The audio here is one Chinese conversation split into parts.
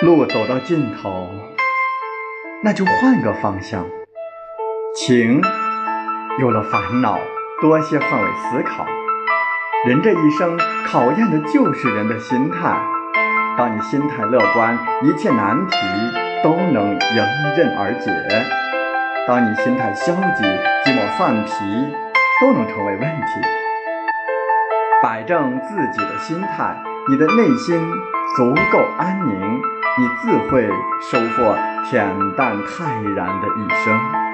路走到尽头，那就换个方向。情有了烦恼，多些换位思考。人这一生考验的就是人的心态。当你心态乐观，一切难题都能迎刃而解；当你心态消极，鸡毛蒜皮都能成为问题。摆正自己的心态，你的内心足够安宁，你自会收获恬淡泰然的一生。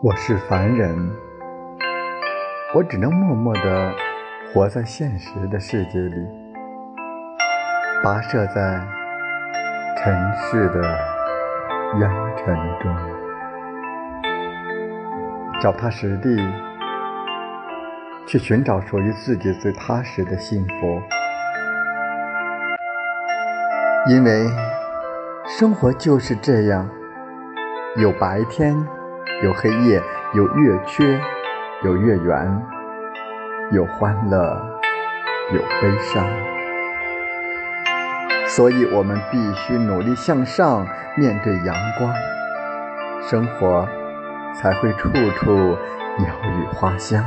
我是凡人，我只能默默地活在现实的世界里，跋涉在尘世的烟尘中，脚踏实地去寻找属于自己最踏实的幸福，因为生活就是这样，有白天。有黑夜，有月缺，有月圆，有欢乐，有悲伤，所以我们必须努力向上，面对阳光，生活才会处处鸟语花香。